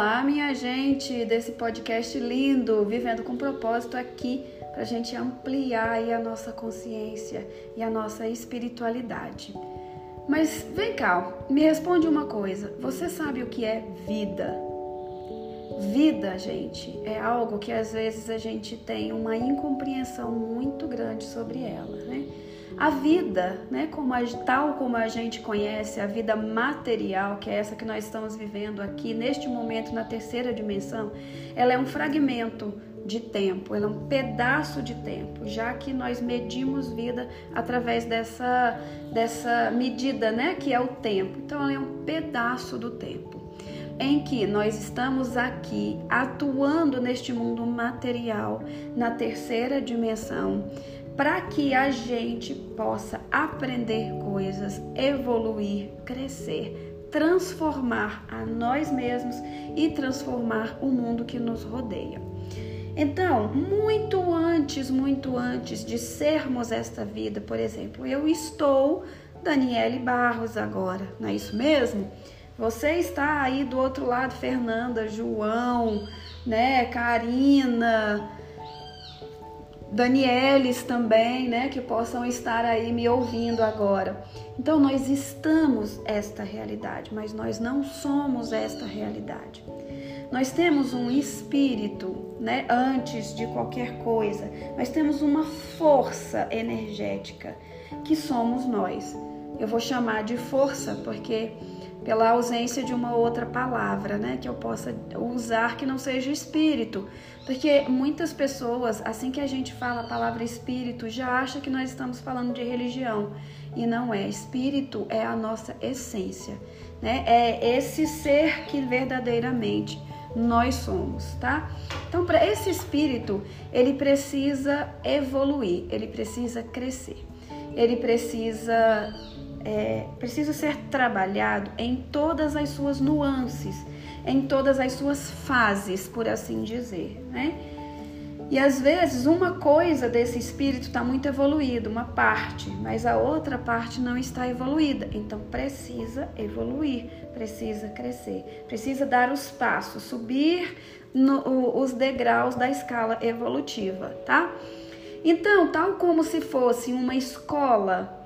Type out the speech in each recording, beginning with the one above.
Olá, minha gente desse podcast lindo, Vivendo com Propósito aqui para a gente ampliar a nossa consciência e a nossa espiritualidade. Mas vem cá, me responde uma coisa: você sabe o que é vida? Vida, gente, é algo que às vezes a gente tem uma incompreensão muito grande sobre ela, né? A vida, né, como a, tal como a gente conhece, a vida material, que é essa que nós estamos vivendo aqui neste momento na terceira dimensão, ela é um fragmento de tempo, ela é um pedaço de tempo, já que nós medimos vida através dessa, dessa medida, né, que é o tempo. Então, ela é um pedaço do tempo em que nós estamos aqui atuando neste mundo material, na terceira dimensão, para que a gente possa aprender coisas, evoluir, crescer, transformar a nós mesmos e transformar o mundo que nos rodeia. Então, muito antes, muito antes de sermos esta vida, por exemplo, eu estou Daniele Barros agora, não é isso mesmo? Você está aí do outro lado, Fernanda, João, né, Karina, Danieles também, né, que possam estar aí me ouvindo agora. Então nós estamos esta realidade, mas nós não somos esta realidade. Nós temos um espírito, né, antes de qualquer coisa. Nós temos uma força energética que somos nós. Eu vou chamar de força porque pela ausência de uma outra palavra, né, que eu possa usar que não seja espírito, porque muitas pessoas, assim que a gente fala a palavra espírito, já acha que nós estamos falando de religião e não é. Espírito é a nossa essência, né? É esse ser que verdadeiramente nós somos, tá? Então, para esse espírito, ele precisa evoluir, ele precisa crescer, ele precisa é, precisa ser trabalhado em todas as suas nuances, em todas as suas fases, por assim dizer, né? E às vezes uma coisa desse espírito está muito evoluída, uma parte, mas a outra parte não está evoluída. Então precisa evoluir, precisa crescer, precisa dar os passos, subir no, os degraus da escala evolutiva, tá? Então, tal como se fosse uma escola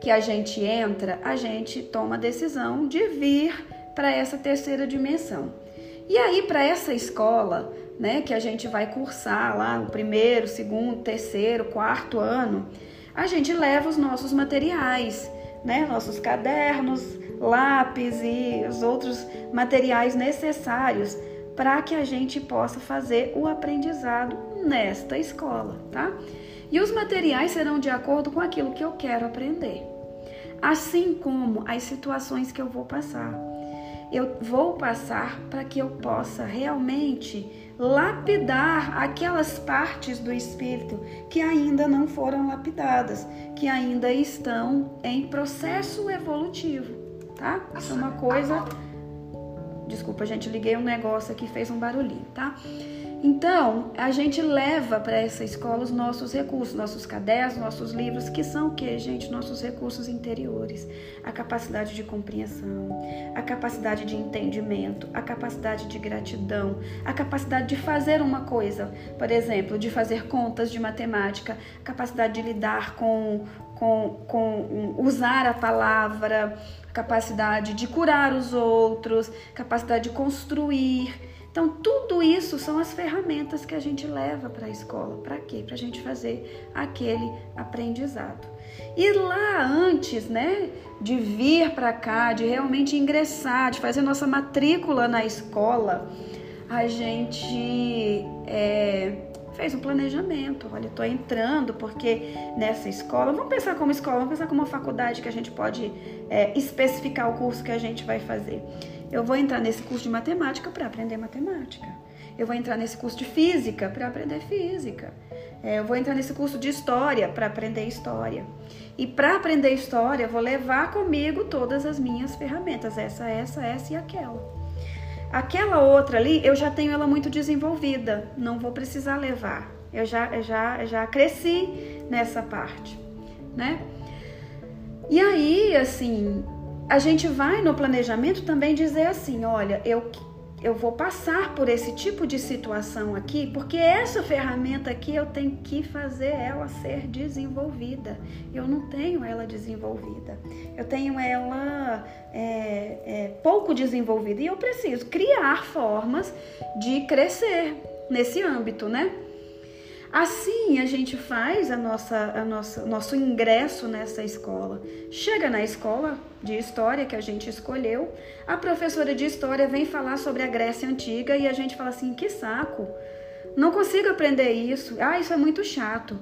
que a gente entra, a gente toma a decisão de vir para essa terceira dimensão. E aí, para essa escola, né, que a gente vai cursar lá o primeiro, segundo, terceiro, quarto ano, a gente leva os nossos materiais, né, nossos cadernos, lápis e os outros materiais necessários para que a gente possa fazer o aprendizado nesta escola, tá? E os materiais serão de acordo com aquilo que eu quero aprender assim como as situações que eu vou passar. Eu vou passar para que eu possa realmente lapidar aquelas partes do espírito que ainda não foram lapidadas, que ainda estão em processo evolutivo, tá? Isso é uma coisa. Desculpa, gente, liguei um negócio aqui fez um barulhinho, tá? Então, a gente leva para essa escola os nossos recursos, nossos cadernos, nossos livros, que são o que, gente? Nossos recursos interiores. A capacidade de compreensão, a capacidade de entendimento, a capacidade de gratidão, a capacidade de fazer uma coisa, por exemplo, de fazer contas de matemática, capacidade de lidar com, com, com usar a palavra, capacidade de curar os outros, capacidade de construir então, tudo isso são as ferramentas que a gente leva para a escola. Para quê? Para a gente fazer aquele aprendizado. E lá antes, né, de vir para cá, de realmente ingressar, de fazer nossa matrícula na escola, a gente é, fez um planejamento. Olha, estou entrando porque nessa escola, vamos pensar como escola, vamos pensar como uma faculdade que a gente pode é, especificar o curso que a gente vai fazer. Eu vou entrar nesse curso de matemática para aprender matemática. Eu vou entrar nesse curso de física para aprender física. É, eu vou entrar nesse curso de história para aprender história. E para aprender história, eu vou levar comigo todas as minhas ferramentas, essa, essa, essa e aquela. Aquela outra ali, eu já tenho ela muito desenvolvida, não vou precisar levar. Eu já, já, já cresci nessa parte, né? E aí, assim, a gente vai no planejamento também dizer assim: olha, eu eu vou passar por esse tipo de situação aqui, porque essa ferramenta aqui eu tenho que fazer ela ser desenvolvida. Eu não tenho ela desenvolvida, eu tenho ela é, é, pouco desenvolvida e eu preciso criar formas de crescer nesse âmbito, né? Assim a gente faz a nossa, a nossa, nosso ingresso nessa escola. Chega na escola de história que a gente escolheu, a professora de história vem falar sobre a Grécia Antiga e a gente fala assim: que saco, não consigo aprender isso, ah, isso é muito chato.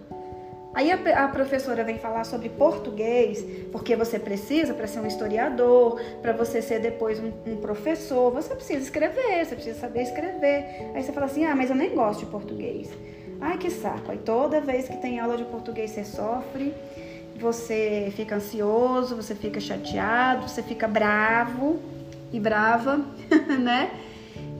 Aí a, a professora vem falar sobre português, porque você precisa para ser um historiador, para você ser depois um, um, professor, você precisa escrever, você precisa saber escrever. Aí você fala assim: ah, mas eu nem gosto de português. Ai, que saco. Aí toda vez que tem aula de português você sofre, você fica ansioso, você fica chateado, você fica bravo e brava, né?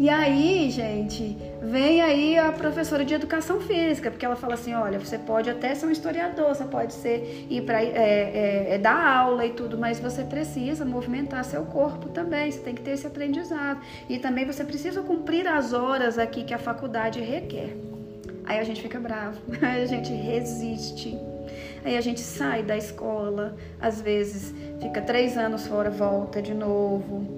E aí, gente, vem aí a professora de educação física, porque ela fala assim: olha, você pode até ser um historiador, você pode ser ir para é, é, é, dar aula e tudo, mas você precisa movimentar seu corpo também, você tem que ter esse aprendizado. E também você precisa cumprir as horas aqui que a faculdade requer. Aí a gente fica bravo, aí a gente resiste. Aí a gente sai da escola, às vezes fica três anos fora, volta de novo.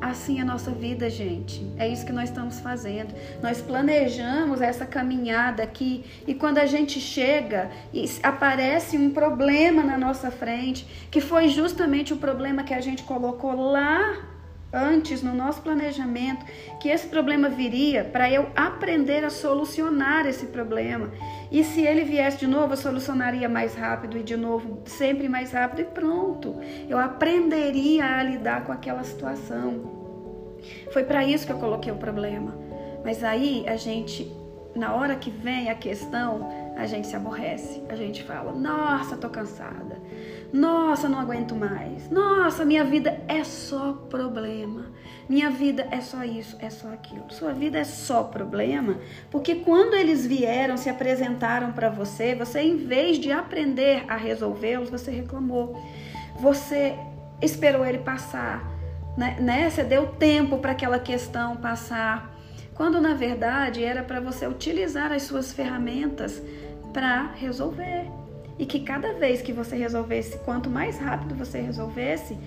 Assim é a nossa vida, gente. É isso que nós estamos fazendo. Nós planejamos essa caminhada aqui e quando a gente chega e aparece um problema na nossa frente, que foi justamente o problema que a gente colocou lá antes no nosso planejamento que esse problema viria para eu aprender a solucionar esse problema. E se ele viesse de novo, eu solucionaria mais rápido e de novo, sempre mais rápido e pronto. Eu aprenderia a lidar com aquela situação. Foi para isso que eu coloquei o problema. Mas aí a gente, na hora que vem a questão, a gente se aborrece. A gente fala: "Nossa, tô cansada. Nossa, não aguento mais. Nossa, minha vida é só problema. Minha vida é só isso, é só aquilo. Sua vida é só problema, porque quando eles vieram, se apresentaram para você, você em vez de aprender a resolvê-los, você reclamou. Você esperou ele passar, né? né? Você deu tempo para aquela questão passar, quando na verdade era para você utilizar as suas ferramentas para resolver e que cada vez que você resolvesse, quanto mais rápido você resolvesse,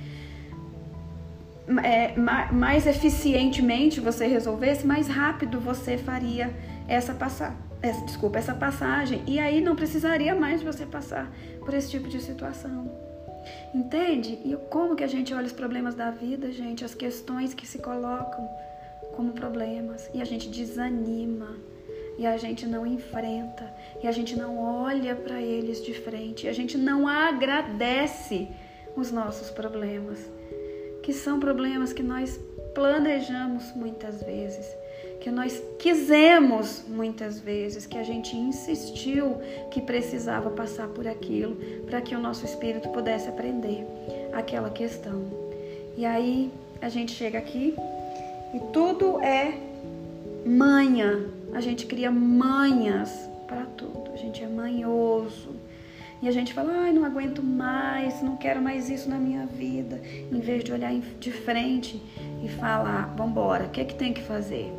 é, mais eficientemente você resolvesse, mais rápido você faria essa passar, essa, desculpa, essa passagem. E aí não precisaria mais você passar por esse tipo de situação. Entende? E como que a gente olha os problemas da vida, gente, as questões que se colocam como problemas e a gente desanima e a gente não enfrenta, e a gente não olha para eles de frente, e a gente não agradece os nossos problemas, que são problemas que nós planejamos muitas vezes, que nós quisemos muitas vezes, que a gente insistiu que precisava passar por aquilo para que o nosso espírito pudesse aprender aquela questão. E aí a gente chega aqui e tudo é manha a gente cria manhas para tudo. A gente é manhoso. E a gente fala, ai, não aguento mais, não quero mais isso na minha vida. Em vez de olhar de frente e falar, vambora, o que é que tem que fazer?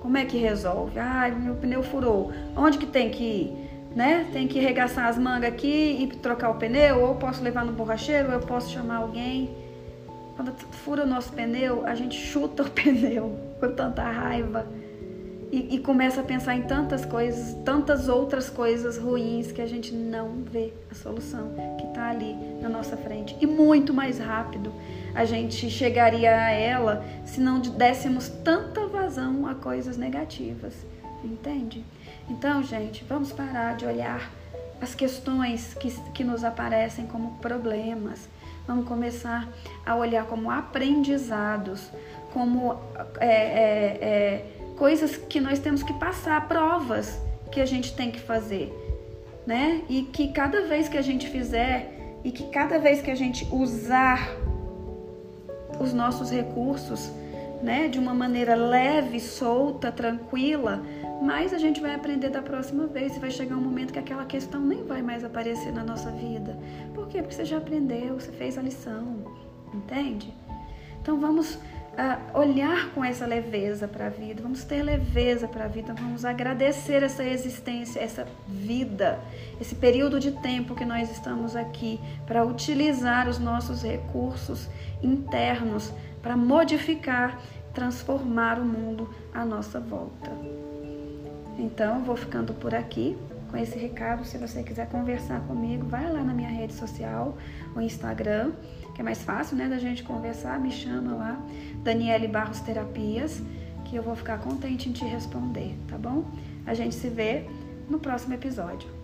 Como é que resolve? Ai, meu pneu furou. Onde que tem que ir? Né? Tem que regaçar as mangas aqui e trocar o pneu, ou posso levar no borracheiro, ou eu posso chamar alguém. Quando fura o nosso pneu, a gente chuta o pneu com tanta raiva e, e, começa a pensar em tantas coisas, tantas outras coisas ruins que a gente não vê a solução que está ali na nossa frente. E muito mais rápido a gente chegaria a ela se não dessemos tanta vazão a coisas negativas, entende? Então, gente, vamos parar de olhar as questões que, que nos aparecem como problemas. Vamos começar a olhar como aprendizados, como é, é, é, coisas que nós temos que passar, provas que a gente tem que fazer, né? E que cada vez que a gente fizer e que cada vez que a gente usar os nossos recursos, né, de uma maneira leve, solta, tranquila, mais a gente vai aprender da próxima vez e vai chegar um momento que aquela questão nem vai mais aparecer na nossa vida. Por quê? Porque você já aprendeu, você fez a lição, entende? Então vamos olhar com essa leveza para a vida, vamos ter leveza para a vida, vamos agradecer essa existência, essa vida, esse período de tempo que nós estamos aqui para utilizar os nossos recursos internos para modificar, transformar o mundo à nossa volta. Então, vou ficando por aqui com esse recado. Se você quiser conversar comigo, vai lá na minha rede social, o Instagram, que é mais fácil, né, da gente conversar. Me chama lá, Daniele Barros Terapias, que eu vou ficar contente em te responder, tá bom? A gente se vê no próximo episódio.